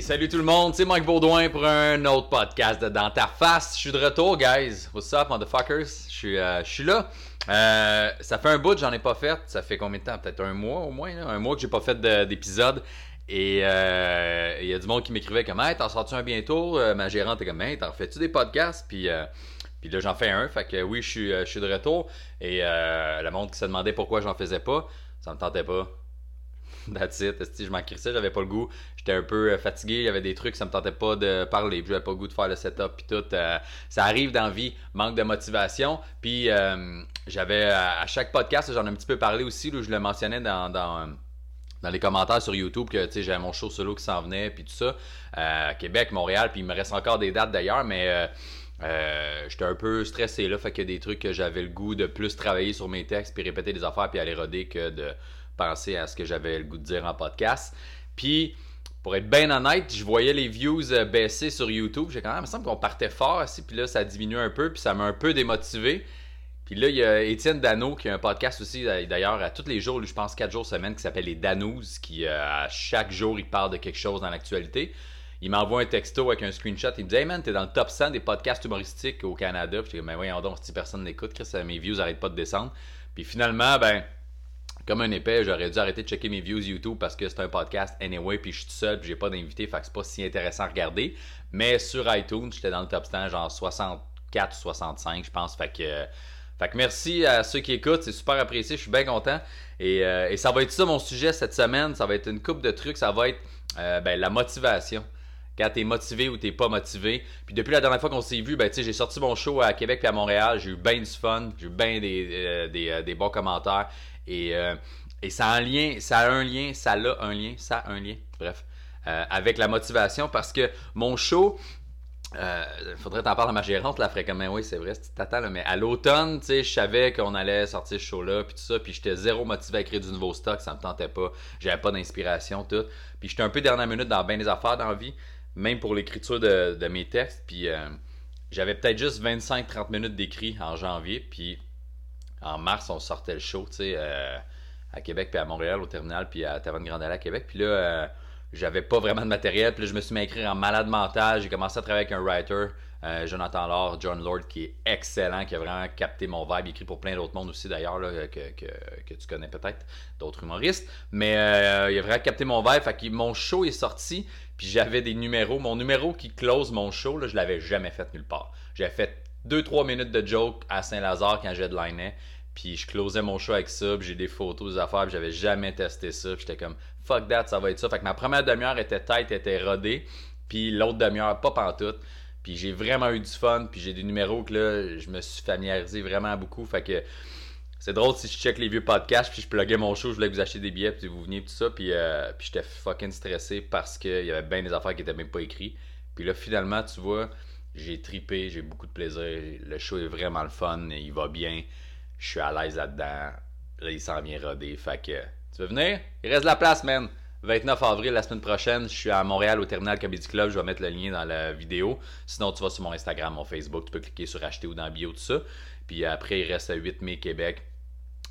Salut tout le monde, c'est Mike Baudouin pour un autre podcast de Dans ta face. Je suis de retour, guys. What's up, motherfuckers? Je suis, euh, là. Euh, ça fait un bout, j'en ai pas fait. Ça fait combien de temps? Peut-être un mois au moins. Un mois que j'ai pas fait de- d'épisode. Et euh, il y a du monde qui m'écrivait comme Hey, t'en sors-tu un bientôt? Ma gérante est comme Hey, t'en fais-tu des podcasts? Puis, puis là, j'en fais un. Fait que oui, je suis, je de retour. Et le monde qui se demandait pourquoi j'en faisais pas, ça me tentait pas. That's it. Je m'en crissais, j'avais pas le goût. J'étais un peu euh, fatigué, il y avait des trucs, ça me tentait pas de parler, puis j'avais pas le goût de faire le setup puis tout. Euh, ça arrive dans la vie, manque de motivation. Puis euh, j'avais à chaque podcast, j'en ai un petit peu parlé aussi, là, je le mentionnais dans, dans, les commentaires sur YouTube que j'avais mon show solo qui s'en venait puis tout ça. Québec, Montréal, puis il me reste encore des dates d'ailleurs, mais euh, j'étais un peu stressé là, fait qu'il y a des trucs que j'avais le goût de plus travailler sur mes textes puis répéter des affaires puis aller roder que de penser à ce que j'avais le goût de dire en podcast. Puis pour être bien honnête, je voyais les views euh, baisser sur YouTube. J'ai quand même, il me semble qu'on partait fort puis là ça diminue un peu, puis ça m'a un peu démotivé. Puis là, il y a Étienne Dano qui a un podcast aussi, euh, d'ailleurs, à tous les jours, je pense 4 jours semaine, qui s'appelle Les Danous, qui euh, à chaque jour, il parle de quelque chose dans l'actualité. Il m'envoie un texto avec un screenshot. Il me dit Hey man, t'es dans le top 100 des podcasts humoristiques au Canada. Puis je dis Mais voyons donc, si personne n'écoute, mes views n'arrêtent pas de descendre. Puis finalement, ben, comme un épais, j'aurais dû arrêter de checker mes views YouTube parce que c'est un podcast anyway, puis je suis tout seul, puis j'ai pas d'invité, fait que c'est pas si intéressant à regarder. Mais sur iTunes, j'étais dans le top 100, genre 64 ou 65, je pense. Fait que, fait que merci à ceux qui écoutent, c'est super apprécié, je suis bien content. Et, euh, ça va être ça mon sujet cette semaine, ça va être une coupe de trucs, ça va être euh, ben, la motivation quand t'es motivé ou t'es pas motivé. Puis depuis la dernière fois qu'on s'est vu, ben, j'ai sorti mon show à Québec et à Montréal. J'ai eu bien du fun. J'ai eu bien des, euh, des, des bons commentaires. Et, euh, et ça a un lien, ça a un lien, ça a un lien, ça a un lien. Bref. euh, avec la motivation parce que mon show, euh, faudrait t'en parler à ma gérante, là, ferait comme, Ben oui, c'est vrai, c'est t'attends, là, mais à l'automne, tu sais, je savais qu'on allait sortir ce show-là, puis tout ça, puis j'étais zéro motivé à créer du nouveau stock, ça me tentait pas, j'avais pas d'inspiration, tout. Puis j'étais un peu dernière minute dans bien des affaires dans la vie, même pour l'écriture de, de mes textes, puis euh, j'avais peut-être juste 25-30 minutes d'écrit en janvier, puis en mars, on sortait le show, tu sais, euh, à Québec, puis à Montréal, au terminal, puis à Taverne Grande à Québec, puis là... euh, j'avais pas vraiment de matériel. Puis là, je me suis mis à écrire en malade mental. J'ai commencé à travailler avec un writer, euh, Jonathan Laure, John Lord, qui est excellent, qui a vraiment capté mon vibe. Il écrit pour plein d'autres mondes aussi, d'ailleurs, que, tu connais peut-être, d'autres humoristes. Mais il a vraiment capté mon vibe. Fait que mon show est sorti, puis j'avais des numéros. Mon numéro qui close mon show, là, je l'avais jamais fait nulle part. J'avais fait 2-3 minutes de joke à Saint-Lazare quand j'ai headlinais. Puis je closais mon show avec ça, j'ai des photos, des affaires, j'avais jamais testé ça. J'étais comme fuck that, ça va être ça. Fait que ma première demi-heure était tête, était rodée, puis l'autre demi-heure pas pantoute. Puis j'ai vraiment eu du fun, puis j'ai des numéros que là, je me suis familiarisé vraiment beaucoup. Fait que c'est drôle si je check les vieux podcasts, puis je pluguais mon show, je voulais que vous achetiez des billets, puis vous veniez, tout ça. Puis, euh, puis j'étais fucking stressé parce qu'il y avait bien des affaires qui étaient même pas écrites. Puis là, finalement, tu vois, j'ai tripé, j'ai beaucoup de plaisir. Le show est vraiment le fun, il va bien. Je suis à l'aise là-dedans. Là, il s'en vient rodé. Fait que, tu veux venir? Il reste de la place, man. 29 avril, la semaine prochaine, je suis à Montréal au Terminal Comedy Club. Je vais mettre le lien dans la vidéo. Sinon, tu vas sur mon Instagram, mon Facebook. Tu peux cliquer sur acheter ou dans bio, tout ça. Puis après, il reste 8 mai Québec.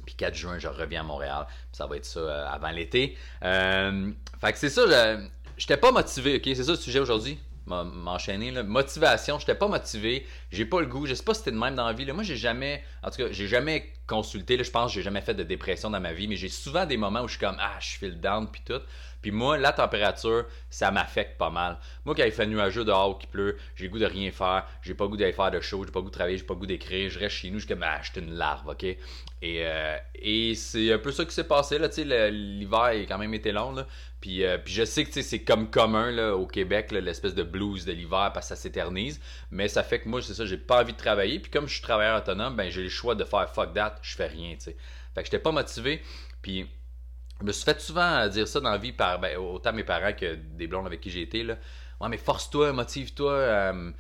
Puis 4 juin, je reviens à Montréal. Puis ça va être ça euh, avant l'été. Euh, fait que c'est ça. Je j'étais pas motivé, ok? C'est ça le sujet aujourd'hui? M'enchaîner. Motivation, j'étais pas motivé. J'ai pas le goût. Je sais pas si c'était de même dans la vie. là. Moi, j'ai jamais. En tout cas, j'ai jamais consulté. là. Je pense que j'ai jamais fait de dépression dans ma vie. Mais j'ai souvent des moments où je suis comme Ah, je file down. Puis tout. Puis moi, la température, ça m'affecte pas mal. Moi, quand il fait nuageux dehors, qu'il pleut, j'ai goût de rien faire. J'ai pas goût d'aller faire de show. J'ai pas goût de travailler. J'ai pas goût d'écrire. Je reste chez nous. Je suis comme Ah, une larve, ok? Et, euh, et c'est un peu ça qui s'est passé. là, tu sais, L'hiver a quand même été long. Là. Puis, euh, puis je sais que c'est comme commun là, au Québec, l'espèce de blues de l'hiver parce que ça s'éternise. Mais ça fait que moi, c'est ça, j'ai pas envie de travailler. Puis comme je suis travailleur autonome, ben j'ai le choix de faire fuck that, je fais rien. tu sais. Fait que j'étais pas motivé. Puis je me suis fait souvent dire ça dans la vie par ben, autant mes parents que des blondes avec qui j'ai été. Là. Ouais, mais force-toi, motive-toi. euh,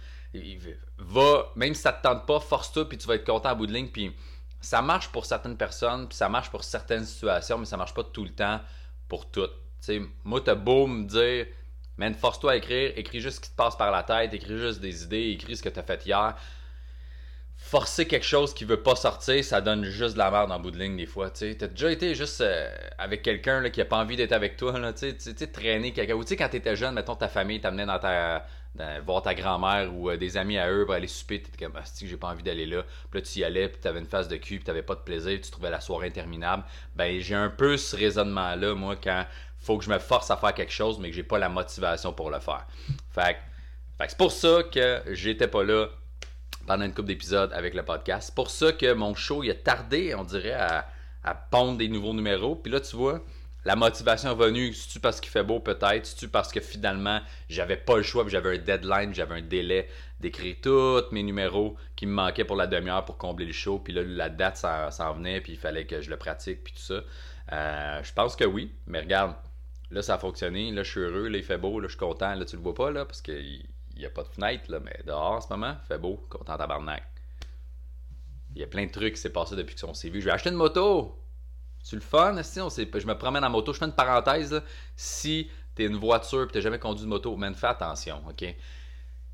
va, même si ça te tente pas, force-toi, puis tu vas être content à bout de ligne. Puis ça marche pour certaines personnes, puis ça marche pour certaines situations, mais ça marche pas tout le temps pour toutes. Tu sais, moi, t'as beau me dire, man, force-toi à écrire, écris juste ce qui te passe par la tête, écris juste des idées, écris ce que t'as fait hier. Forcer quelque chose qui veut pas sortir, ça donne juste de la merde en bout de ligne des fois. Tu as déjà été juste euh, avec quelqu'un qui a pas envie d'être avec toi, tu sais, traîner quelqu'un. Ou tu sais, quand t'étais jeune, mettons ta famille t'amenait dans ta voir ta grand-mère ou euh, des amis à eux pour aller souper, t'étais comme ah, j'ai pas envie d'aller là? Puis là tu y allais, puis t'avais une face de cul, puis t'avais pas de plaisir, tu trouvais la soirée interminable. Ben j'ai un peu ce raisonnement-là, moi, quand faut que je me force à faire quelque chose, mais que j'ai pas la motivation pour le faire. Fait, fait c'est pour ça que j'étais pas là pendant une couple d'épisodes avec le podcast. C'est pour ça que mon show il a tardé, on dirait, à, pondre des nouveaux numéros. Puis là, tu vois, la motivation est venue, c'est-tu parce qu'il fait beau peut-être, c'est-tu parce que finalement j'avais pas le choix, j'avais un deadline, j'avais un délai d'écrire tous mes numéros qui me manquaient pour la demi-heure pour combler le show, puis là la date s'en venait, puis il fallait que je le pratique, puis tout ça. Euh, je pense que oui, mais regarde, là ça a fonctionné, là je suis heureux, là il fait beau, là je suis content, là tu le vois pas là, parce qu'il n'y a pas de fenêtre, là, mais dehors en ce moment, il fait beau, content tabarnak. Il y a plein de trucs qui s'est passé depuis qu'on s'est vu. Je vais acheter une moto! C'est le fun, si on je me promène en moto. Je fais une parenthèse. Si tu es une voiture et tu n'as jamais conduit de moto, man, fais attention, ok?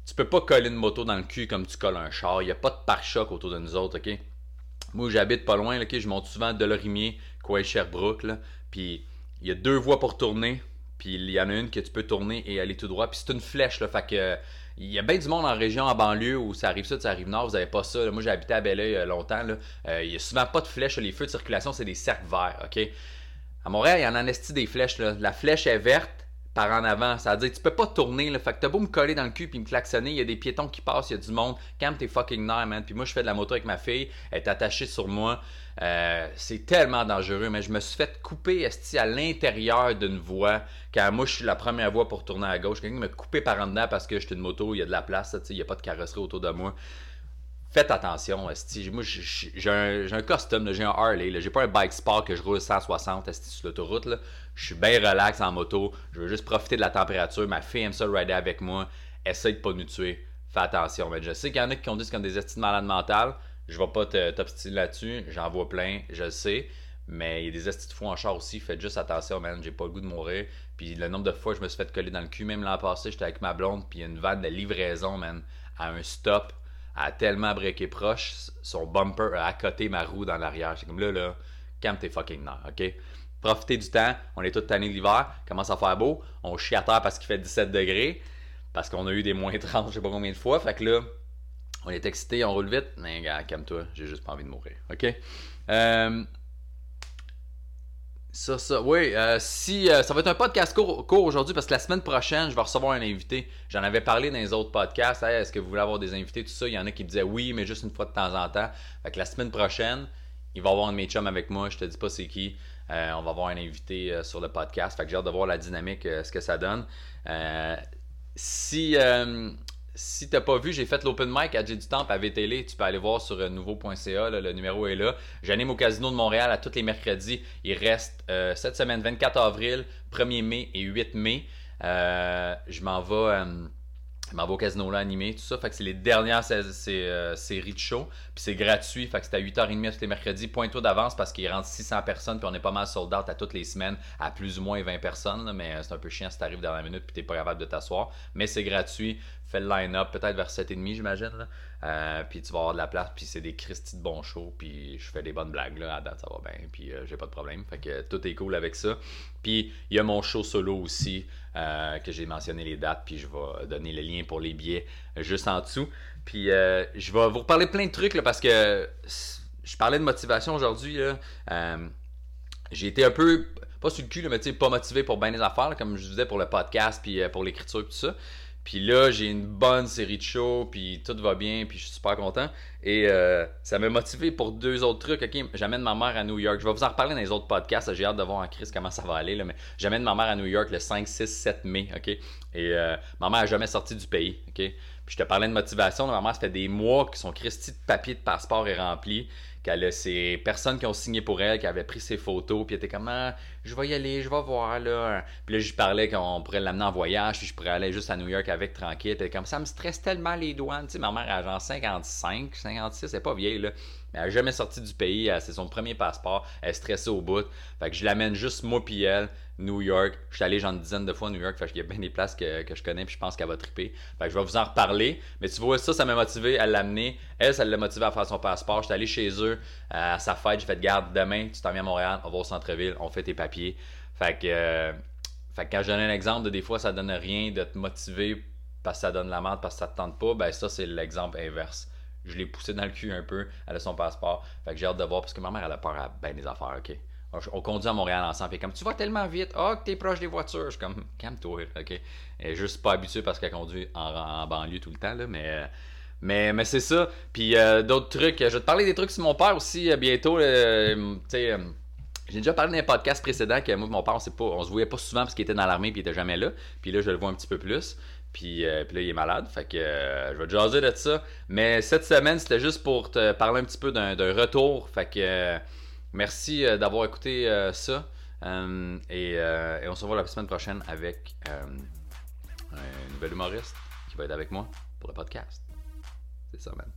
Tu peux pas coller une moto dans le cul comme tu colles un char. Il n'y a pas de pare-choc autour de nous autres, ok? Moi, j'habite pas loin, ok? Je monte souvent de Lorimier, quoi, Sherbrooke, là. Puis il y a deux voies pour tourner. Puis il y en a une que tu peux tourner et aller tout droit. Puis c'est une flèche, là. Fait que il y a bien du monde en région, en banlieue, où ça arrive ça, ça arrive nord, vous n'avez pas ça. Moi, j'ai à Belleuil euh, longtemps. Là. Euh, il y a souvent pas de flèches. Les feux de circulation, c'est des cercles verts. OK? À Montréal, il y en a des flèches. La flèche est verte par en avant. Ça veut dire tu peux pas tourner. Là. Fait que t'as beau me coller dans le cul puis me klaxonner. Il y a des piétons qui passent, il y a du monde. Calme tes fucking nerfs, man. Puis moi, je fais de la moto avec ma fille. Elle est attachée sur moi. Euh, c'est tellement dangereux, mais je me suis fait couper esti, à l'intérieur d'une voie. Quand moi, je suis la première voie pour tourner à gauche, quelqu'un me couper par en dedans parce que j'étais une moto, il y a de la place, il n'y a pas de carrosserie autour de moi. Faites attention, esti. Moi, j'ai un, un, costume, j'ai un Harley. J'ai pas un bike sport que je roule 160 esti, sur l'autoroute. Je suis bien relax en moto. Je veux juste profiter de la température. Ma fille aime ça rider avec moi. Essaye de pas nous tuer. Fais attention. Mais je sais qu'il y en a qui conduisent comme des esti de malades mentales. Je vais pas t'obstiner là-dessus. J'en vois plein, je le sais. Mais il y a des estis de fou en char aussi. Faites juste attention, man. J'ai pas le goût de mourir. Puis le nombre de fois je me suis fait coller dans le cul, même l'an passé, j'étais avec ma blonde. Puis il une vanne de livraison, man, à un stop. a tellement breaké proche. Son bumper a à côté ma roue dans l'arrière. C'est comme là, là, calme tes fucking nerfs, ok? Profitez du temps. On est tous tannés l'hiver. Commence à faire beau. On chie à terre parce qu'il fait 17 degrés. Parce qu'on a eu des moins 30, je sais pas combien de fois. Fait que là, on est excité, on roule vite. Mais gars, calme-toi, j'ai juste pas envie de mourir. OK? Euh, ça, ça, oui. Euh, si, euh, ça va être un podcast court, aujourd'hui parce que la semaine prochaine, je vais recevoir un invité. J'en avais parlé dans les autres podcasts. Est-ce que vous voulez avoir des invités, tout ça? Il y en a qui me disaient oui, mais juste une fois de temps en temps. Fait que la semaine prochaine, il va y avoir un de mes chums avec moi. Je te dis pas c'est qui. on va avoir un invité sur le podcast. Fait que j'ai hâte de voir la dynamique, ce que ça donne. si si t'as pas vu, j'ai fait l'open mic à J du Temple à VTL. Tu peux aller voir sur euh, nouveau.ca. le numéro est là. J'anime au Casino de Montréal à tous les mercredis. Il reste euh, cette semaine 24 avril, 1er mai et 8 mai. Euh, je m'en vais au casino là animé, tout ça. Fait que c'est les dernières séries de show. Puis c'est gratuit. Fait que c'est à 8h30 tous les mercredis. Point-toi d'avance parce qu'il rentre 600 personnes. Puis on est pas mal sold out à toutes les semaines à plus ou moins 20 personnes. mais c'est un peu chiant si t'arrives dans la minute puis t'es pas capable de t'asseoir. Mais c'est gratuit. Fais le line-up peut-être vers 7h30, j'imagine. Euh, puis tu vas avoir de la place. Puis c'est des Christy de bons shows. Puis je fais des bonnes blagues. Là. À date, ça va bien. Puis j'ai pas de problème. Fait que tout est cool avec ça. Puis il y a mon show solo aussi. Euh, que j'ai mentionné les dates, puis je vais donner le lien pour les billets juste en dessous. Puis euh, je vais vous reparler plein de trucs parce que je parlais de motivation aujourd'hui. Euh, j'ai été un peu, pas sur le cul, mais pas motivé pour bien les affaires, comme je disais pour le podcast, puis pour l'écriture, tout ça. Puis là, j'ai une bonne série de shows, puis tout va bien, puis je suis super content. Et euh, ça m'a motivé pour deux autres trucs. Ok, j'amène ma mère à New York. Je vais vous en reparler dans les autres podcasts. J'ai hâte de voir en crise comment ça va aller. Là, mais j'amène ma mère à New York le 5, 6, 7 mai. Ok, et euh, ma mère n'a jamais sorti du pays. Ok, puis je te parlais de motivation. Ma mère, ça fait des mois que son Christy de papier de passeport est rempli qu'elle a ces personnes qui ont signé pour elle, qui avaient pris ses photos, puis elle était comme ah, je vais y aller, je vais voir là. Puis là, je parlais qu'on pourrait l'amener en voyage, puis je pourrais aller juste à New York avec tranquille. Puis comme ça me stresse tellement les douanes. Tu ma mère a genre 55, 56, elle est pas vieille là. Mais elle n'a jamais sorti du pays. C'est son premier passeport. Elle est stressée au bout. Fait que je l'amène juste moi puis elle. New York. Je suis allé genre une dizaine de fois à New York. Fait qu'il y a bien des places que, je connais puis je pense qu'elle va triper. Fait que je vais vous en reparler. Mais tu vois, ça, ça m'a motivé à l'amener. Elle, ça l'a motivé à faire son passeport. J'étais allé chez eux à sa fête. J'ai fait garde demain, tu t'en viens à Montréal, on va au centre-ville, on fait tes papiers. Fait que, euh, fait que quand je donne un exemple de des fois ça donne rien de te motiver parce que ça donne la merde, parce que ça te tente pas, ben ça c'est l'exemple inverse. Je l'ai poussé dans le cul un peu, elle a son passeport. Fait que j'ai hâte de voir parce que ma mère elle a peur à ben des affaires, ok? On conduit à Montréal ensemble. Et comme tu vas tellement vite, oh, que t'es proche des voitures. Je suis comme, calme-toi, ok? Juste pas habituée parce qu'elle conduit en, banlieue tout le temps, là, mais. Mais, mais c'est ça. Puis euh, d'autres trucs. Je vais te parler des trucs sur mon père aussi euh, bientôt. Euh, j'ai déjà parlé dans un podcast précédent que moi mon père, on, pas, on se voyait pas souvent parce qu'il était dans l'armée et il était jamais là. Puis là, je le vois un petit peu plus. Puis, puis là, il est malade. Fait que je vais te jaser de ça. Mais cette semaine, c'était juste pour te parler un petit peu d'un retour. Fait que Merci euh, d'avoir écouté euh, ça. Euh, et, on se revoit la semaine prochaine avec un nouvel humoriste qui va être avec moi pour le podcast. C'est ça, man.